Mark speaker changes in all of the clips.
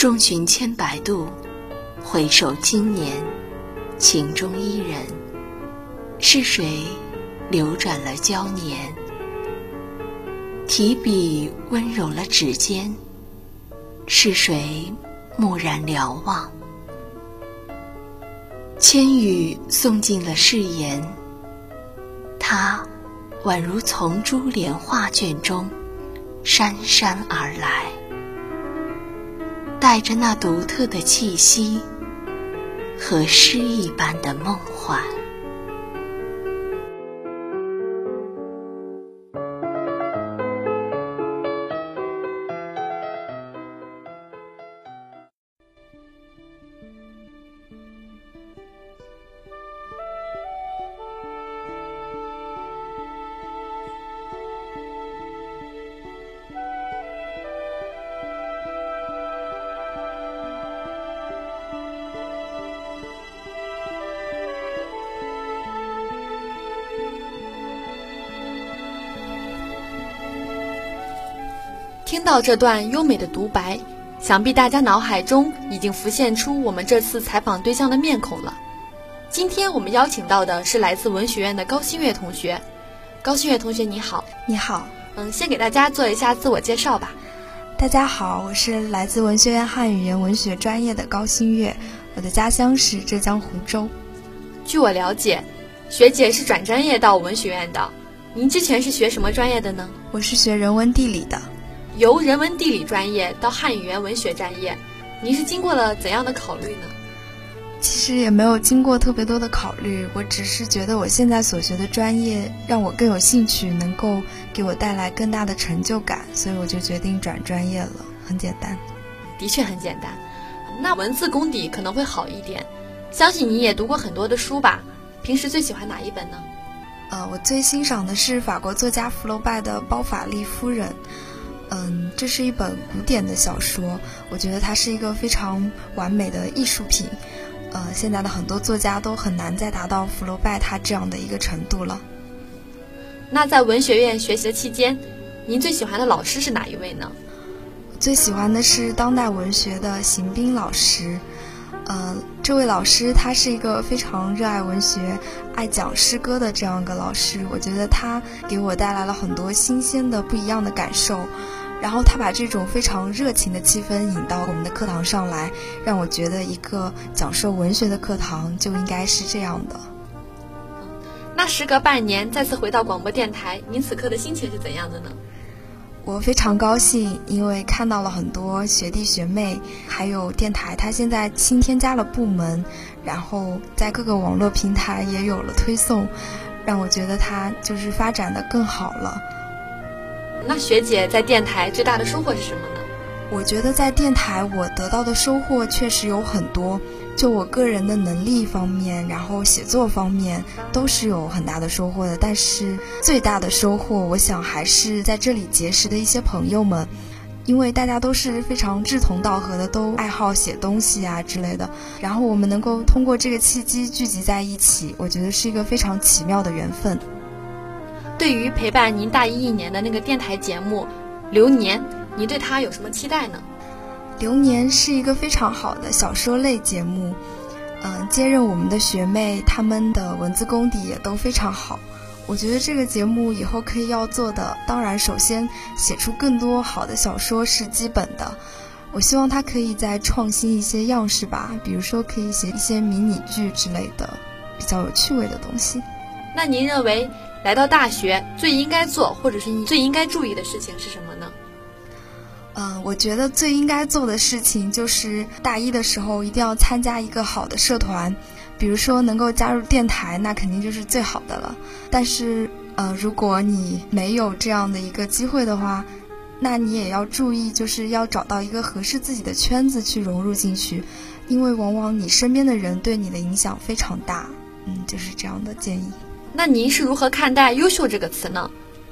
Speaker 1: 众寻千百度，回首今年，情中伊人，是谁流转了娇年？提笔温柔了指尖，是谁蓦然瞭望？千语送尽了誓言，他宛如从珠帘画卷中姗姗而来。带着那独特的气息和诗一般的梦幻。
Speaker 2: 听到这段优美的独白，想必大家脑海中已经浮现出我们这次采访对象的面孔了。今天我们邀请到的是来自文学院的高新月同学。高新月同学，你好。
Speaker 3: 你好。
Speaker 2: 嗯，先给大家做一下自我介绍吧。
Speaker 3: 大家好，我是来自文学院汉语言文学专业的高新月，我的家乡是浙江湖州。
Speaker 2: 据我了解，学姐是转专业到文学院的。您之前是学什么专业的呢？
Speaker 3: 我是学人文地理的。
Speaker 2: 由人文地理专业到汉语言文学专业，您是经过了怎样的考虑呢？
Speaker 3: 其实也没有经过特别多的考虑，我只是觉得我现在所学的专业让我更有兴趣，能够给我带来更大的成就感，所以我就决定转专业了。很简单，
Speaker 2: 的确很简单。那文字功底可能会好一点，相信你也读过很多的书吧？平时最喜欢哪一本呢？
Speaker 3: 呃，我最欣赏的是法国作家福楼拜的《包法利夫人》。嗯，这是一本古典的小说，我觉得它是一个非常完美的艺术品。呃，现在的很多作家都很难再达到福楼拜他这样的一个程度了。
Speaker 2: 那在文学院学习的期间，您最喜欢的老师是哪一位呢？
Speaker 3: 最喜欢的是当代文学的邢斌老师。呃，这位老师他是一个非常热爱文学、爱讲诗歌的这样一个老师。我觉得他给我带来了很多新鲜的、不一样的感受。然后他把这种非常热情的气氛引到我们的课堂上来，让我觉得一个讲授文学的课堂就应该是这样的。
Speaker 2: 那时隔半年再次回到广播电台，您此刻的心情是怎样的呢？
Speaker 3: 我非常高兴，因为看到了很多学弟学妹，还有电台，它现在新添加了部门，然后在各个网络平台也有了推送，让我觉得它就是发展的更好了。
Speaker 2: 那学姐在电台最大的收获是什么呢？
Speaker 3: 我觉得在电台我得到的收获确实有很多，就我个人的能力方面，然后写作方面都是有很大的收获的。但是最大的收获，我想还是在这里结识的一些朋友们，因为大家都是非常志同道合的，都爱好写东西啊之类的。然后我们能够通过这个契机聚集在一起，我觉得是一个非常奇妙的缘分。
Speaker 2: 对于陪伴您大一一年的那个电台节目《流年》，您对它有什么期待呢？
Speaker 3: 《流年》是一个非常好的小说类节目，嗯，接任我们的学妹，她们的文字功底也都非常好。我觉得这个节目以后可以要做的，当然首先写出更多好的小说是基本的。我希望它可以再创新一些样式吧，比如说可以写一些迷你剧之类的，比较有趣味的东西。
Speaker 2: 那您认为？来到大学最应该做，或者是你最应该注意的事情是什么呢？
Speaker 3: 嗯，我觉得最应该做的事情就是大一的时候一定要参加一个好的社团，比如说能够加入电台，那肯定就是最好的了。但是，呃，如果你没有这样的一个机会的话，那你也要注意，就是要找到一个合适自己的圈子去融入进去，因为往往你身边的人对你的影响非常大。嗯，就是这样的建议。
Speaker 2: 那您是如何看待“优秀”这个词呢？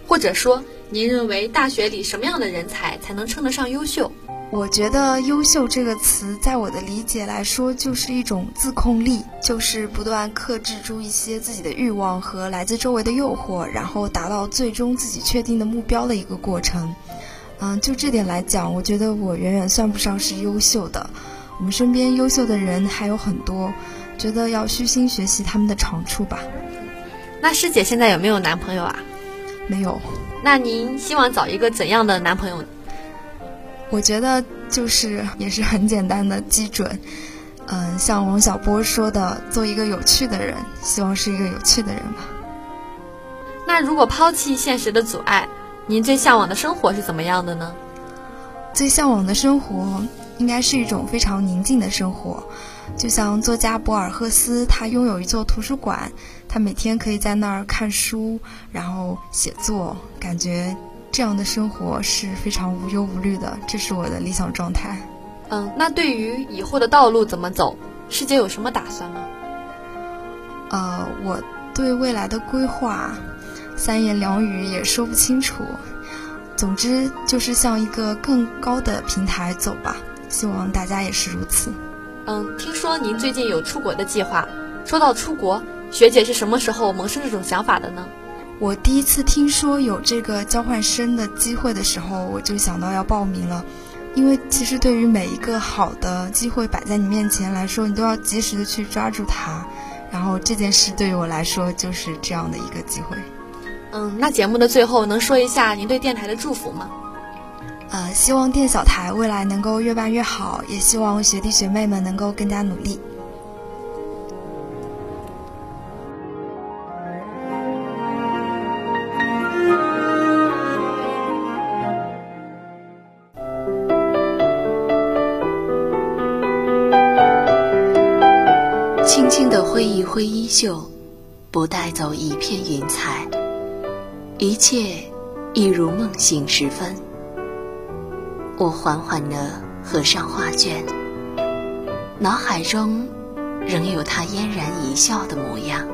Speaker 2: 或者说，您认为大学里什么样的人才才能称得上优秀？
Speaker 3: 我觉得“优秀”这个词，在我的理解来说，就是一种自控力，就是不断克制住一些自己的欲望和来自周围的诱惑，然后达到最终自己确定的目标的一个过程。嗯，就这点来讲，我觉得我远远算不上是优秀的。我们身边优秀的人还有很多，觉得要虚心学习他们的长处吧。
Speaker 2: 那师姐现在有没有男朋友啊？
Speaker 3: 没有。
Speaker 2: 那您希望找一个怎样的男朋友？
Speaker 3: 我觉得就是也是很简单的基准，嗯，像王小波说的，做一个有趣的人，希望是一个有趣的人吧。
Speaker 2: 那如果抛弃现实的阻碍，您最向往的生活是怎么样的呢？
Speaker 3: 最向往的生活应该是一种非常宁静的生活，就像作家博尔赫斯，他拥有一座图书馆，他每天可以在那儿看书，然后写作，感觉。这样的生活是非常无忧无虑的，这是我的理想状态。
Speaker 2: 嗯，那对于以后的道路怎么走，师姐有什么打算吗？
Speaker 3: 呃，我对未来的规划，三言两语也说不清楚。总之就是向一个更高的平台走吧，希望大家也是如此。
Speaker 2: 嗯，听说您最近有出国的计划。说到出国，学姐是什么时候萌生这种想法的呢？
Speaker 3: 我第一次听说有这个交换生的机会的时候，我就想到要报名了，因为其实对于每一个好的机会摆在你面前来说，你都要及时的去抓住它。然后这件事对于我来说就是这样的一个机会。
Speaker 2: 嗯，那节目的最后能说一下您对电台的祝福吗？
Speaker 3: 呃，希望电小台未来能够越办越好，也希望学弟学妹们能够更加努力。
Speaker 1: 轻轻的挥一挥衣袖，不带走一片云彩，一切一如梦醒时分。我缓缓地合上画卷，脑海中仍有他嫣然一笑的模样。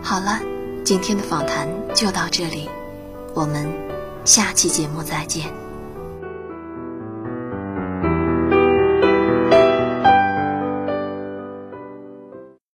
Speaker 1: 好了，今天的访谈就到这里，我们下期节目再见。